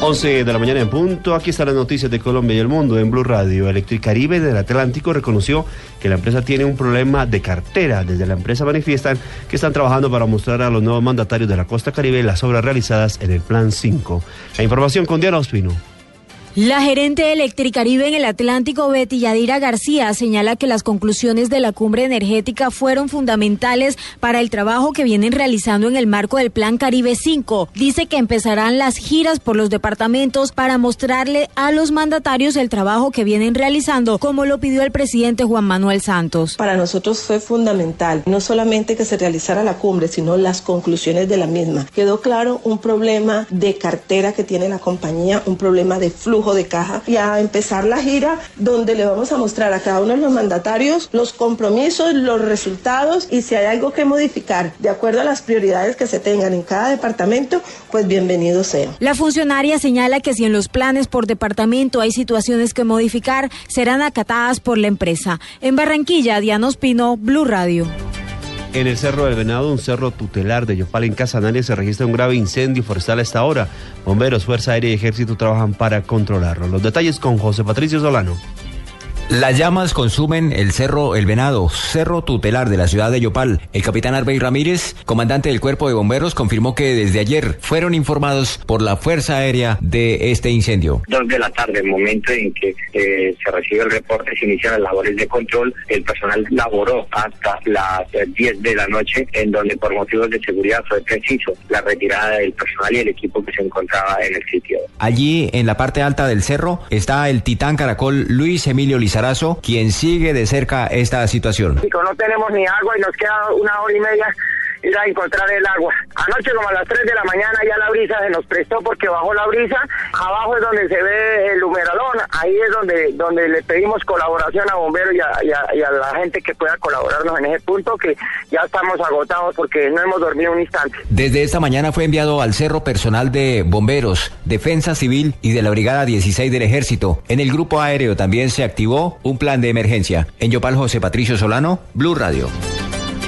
11 de la mañana en punto. Aquí están las noticias de Colombia y el mundo en Blue Radio. Electricaribe del Atlántico reconoció que la empresa tiene un problema de cartera. Desde la empresa manifiestan que están trabajando para mostrar a los nuevos mandatarios de la costa caribe las obras realizadas en el Plan 5. La información con Diana Ospino. La gerente de Electricaribe en el Atlántico, Betty Yadira García, señala que las conclusiones de la cumbre energética fueron fundamentales para el trabajo que vienen realizando en el marco del Plan Caribe 5. Dice que empezarán las giras por los departamentos para mostrarle a los mandatarios el trabajo que vienen realizando, como lo pidió el presidente Juan Manuel Santos. Para nosotros fue fundamental no solamente que se realizara la cumbre, sino las conclusiones de la misma. Quedó claro un problema de cartera que tiene la compañía, un problema de flujo de caja y a empezar la gira donde le vamos a mostrar a cada uno de los mandatarios los compromisos, los resultados y si hay algo que modificar de acuerdo a las prioridades que se tengan en cada departamento, pues bienvenido sea. La funcionaria señala que si en los planes por departamento hay situaciones que modificar, serán acatadas por la empresa. En Barranquilla, Diana Ospino, Blue Radio. En el Cerro del Venado, un cerro tutelar de Yopal en Casanare, se registra un grave incendio forestal a esta hora. Bomberos, Fuerza Aérea y Ejército trabajan para controlarlo. Los detalles con José Patricio Solano. Las llamas consumen el Cerro El Venado, cerro tutelar de la ciudad de Yopal. El capitán Arbey Ramírez, comandante del cuerpo de bomberos, confirmó que desde ayer fueron informados por la Fuerza Aérea de este incendio. Dos de la tarde, el momento en que eh, se recibe el reporte, se inician las labores de control. El personal laboró hasta las 10 de la noche, en donde por motivos de seguridad fue preciso la retirada del personal y el equipo que se encontraba en el sitio. Allí, en la parte alta del cerro, está el titán caracol Luis Emilio Lizardo quien sigue de cerca esta situación. Ir a encontrar el agua. Anoche como a las 3 de la mañana ya la brisa se nos prestó porque bajó la brisa. Abajo es donde se ve el humeralón. Ahí es donde, donde le pedimos colaboración a bomberos y a, la gente que pueda colaborarnos en ese punto que ya estamos agotados porque no hemos dormido un instante. Desde esta mañana fue enviado al cerro personal de bomberos, defensa civil y de la Brigada 16 del Ejército. En el grupo aéreo también se activó un plan de emergencia. En Yopal José Patricio Solano, Blue Radio.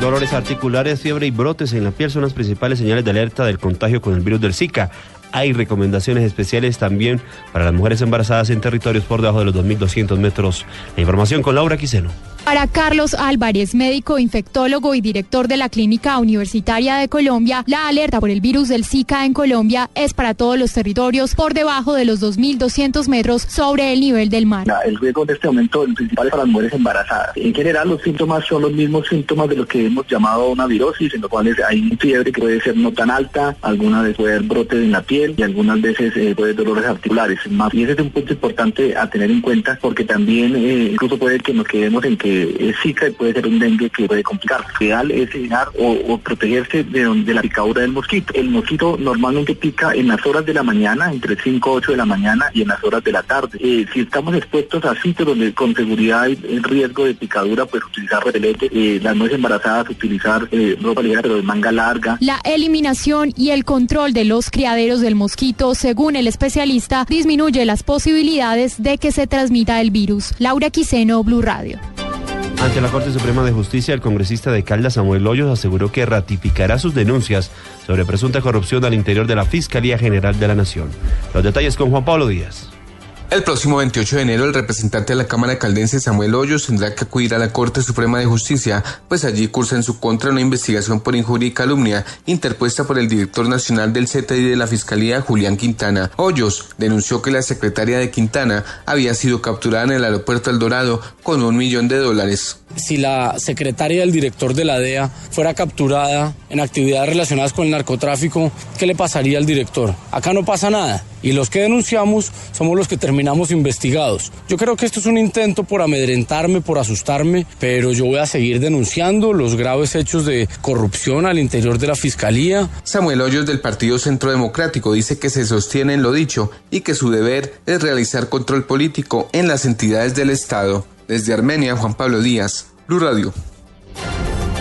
Dolores articulares, fiebre y brotes en la piel son las principales señales de alerta del contagio con el virus del Zika. Hay recomendaciones especiales también para las mujeres embarazadas en territorios por debajo de los 2.200 metros. La información con Laura Quiseno. Para Carlos Álvarez, médico infectólogo y director de la Clínica Universitaria de Colombia, la alerta por el virus del Zika en Colombia es para todos los territorios por debajo de los 2.200 metros sobre el nivel del mar. El riesgo de este momento el principal es para las mujeres embarazadas. En general, los síntomas son los mismos síntomas de lo que hemos llamado una virosis, en los cuales hay fiebre que puede ser no tan alta, algunas veces puede haber brotes en la piel y algunas veces eh, puede haber dolores articulares. Y ese es un punto importante a tener en cuenta porque también eh, incluso puede que nos quedemos en que es Zika y puede ser un dengue que puede complicar. Lo ideal es evitar o, protegerse de, la picadura del mosquito. El mosquito normalmente pica en las horas de la mañana, entre 5 y 8 de la mañana y en las horas de la tarde. Eh, si estamos expuestos a sitios donde con seguridad hay riesgo de picadura, pues utilizar repelente. Eh, las nueces embarazadas, utilizar eh, ropa ligera pero de manga larga. La eliminación y el control de los criaderos del mosquito, según el especialista, disminuye las posibilidades de que se transmita el virus. Laura Quiseno, Blue Radio. Ante la Corte Suprema de Justicia, el congresista de Caldas, Samuel Hoyos, aseguró que ratificará sus denuncias sobre presunta corrupción al interior de la Fiscalía General de la Nación. Los detalles con Juan Pablo Díaz. El próximo 28 de enero, el representante de la Cámara Caldense, Samuel Hoyos, tendrá que acudir a la Corte Suprema de Justicia, pues allí cursa en su contra una investigación por injuria y calumnia interpuesta por el director nacional del CTI de la Fiscalía, Julián Quintana. Hoyos denunció que la secretaria de Quintana había sido capturada en el aeropuerto El Dorado con un millón de dólares. Si la secretaria del director de la DEA fuera capturada en actividades relacionadas con el narcotráfico, ¿qué le pasaría al director? Acá no pasa nada y los que denunciamos somos los que terminamos investigados. Yo creo que esto es un intento por amedrentarme, por asustarme, pero yo voy a seguir denunciando los graves hechos de corrupción al interior de la Fiscalía. Samuel Hoyos del Partido Centro Democrático dice que se sostiene en lo dicho y que su deber es realizar control político en las entidades del Estado. Desde Armenia, Juan Pablo Díaz, Blue Radio.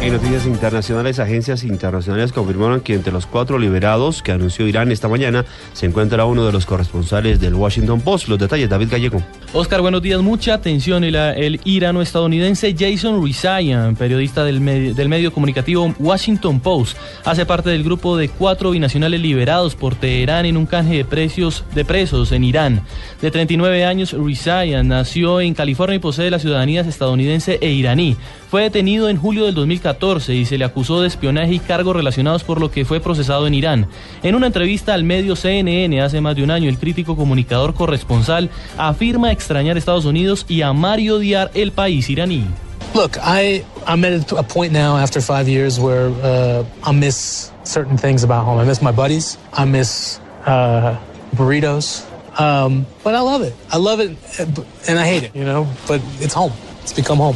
En noticias internacionales, agencias internacionales confirmaron que entre los cuatro liberados que anunció Irán esta mañana se encuentra uno de los corresponsales del Washington Post. Los detalles, David Gallego. Oscar, buenos días. Mucha atención. El, irano-estadounidense Jason Rezaian, periodista del del medio comunicativo Washington Post, hace parte del grupo de cuatro binacionales liberados por Teherán en un canje de, precios, de presos en Irán. De 39 años, Rezaian nació en California y posee la ciudadanía estadounidense e iraní. Fue detenido en julio del 2014 y se le acusó de espionaje y cargos relacionados por lo que fue procesado en Irán. En una entrevista al medio CNN hace más de un año, el crítico comunicador corresponsal afirma extrañar Estados Unidos y amar y odiar el país iraní. Look, I I'm at a point now after five years where uh, I miss certain things about home. I miss my buddies. I miss uh, burritos. Um, but I love it. I love it, and I hate it. You know, but it's home. It's become home.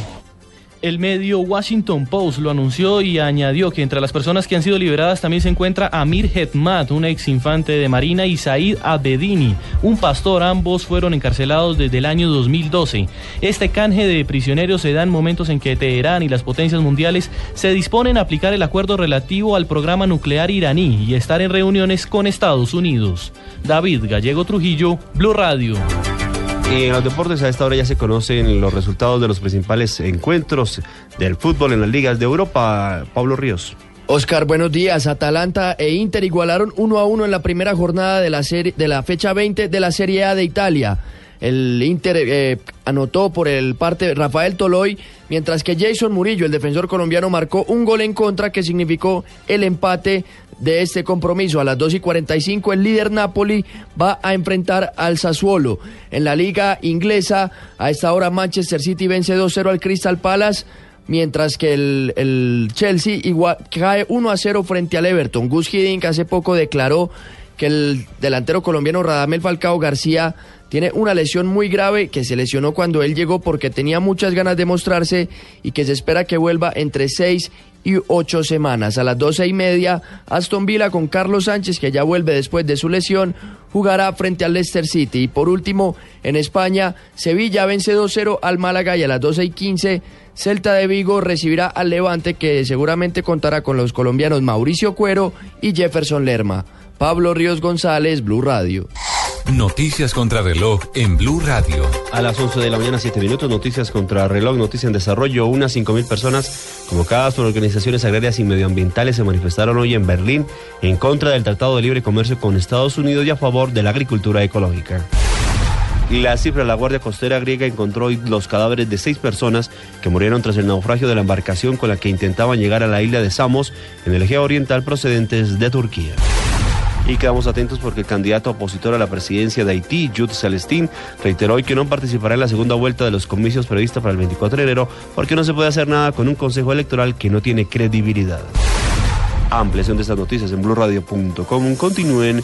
El medio Washington Post lo anunció y añadió que entre las personas que han sido liberadas también se encuentra Amir Hetmat, un ex infante de Marina, y Said Abedini, un pastor. Ambos fueron encarcelados desde el año 2012. Este canje de prisioneros se da en momentos en que Teherán y las potencias mundiales se disponen a aplicar el acuerdo relativo al programa nuclear iraní y estar en reuniones con Estados Unidos. David Gallego Trujillo, Blue Radio. Y en los deportes a esta hora ya se conocen los resultados de los principales encuentros del fútbol en las ligas de Europa. Pablo Ríos. Oscar, buenos días. Atalanta e Inter igualaron 1 a 1 en la primera jornada de la, serie, de la fecha 20 de la Serie A de Italia. El Inter eh, anotó por el parte Rafael Toloy, mientras que Jason Murillo, el defensor colombiano, marcó un gol en contra que significó el empate de este compromiso. A las 2 y 45 el líder Napoli va a enfrentar al Sassuolo. En la liga inglesa, a esta hora Manchester City vence 2-0 al Crystal Palace. Mientras que el, el Chelsea cae 1 a 0 frente al Everton. Gus Hiddink hace poco declaró que el delantero colombiano Radamel Falcao García tiene una lesión muy grave que se lesionó cuando él llegó porque tenía muchas ganas de mostrarse y que se espera que vuelva entre seis y ocho semanas. A las doce y media, Aston Villa con Carlos Sánchez, que ya vuelve después de su lesión, jugará frente al Leicester City. Y por último, en España, Sevilla vence 2-0 al Málaga y a las doce y quince, Celta de Vigo recibirá al Levante, que seguramente contará con los colombianos Mauricio Cuero y Jefferson Lerma. Pablo Ríos González, Blue Radio. Noticias contra reloj en Blue Radio. A las 11 de la mañana, 7 minutos, noticias contra reloj, noticia en desarrollo. Unas 5.000 personas convocadas por organizaciones agrarias y medioambientales se manifestaron hoy en Berlín en contra del Tratado de Libre Comercio con Estados Unidos y a favor de la agricultura ecológica. La cifra la Guardia Costera griega encontró hoy los cadáveres de seis personas que murieron tras el naufragio de la embarcación con la que intentaban llegar a la isla de Samos en el Egeo Oriental procedentes de Turquía. Y quedamos atentos porque el candidato opositor a la presidencia de Haití, Jude Celestín, reiteró hoy que no participará en la segunda vuelta de los comicios previstos para el 24 de enero porque no se puede hacer nada con un consejo electoral que no tiene credibilidad. Ampliación de estas noticias en blurradio.com. Continúen